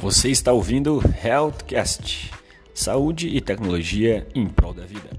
Você está ouvindo Healthcast, saúde e tecnologia em prol da vida.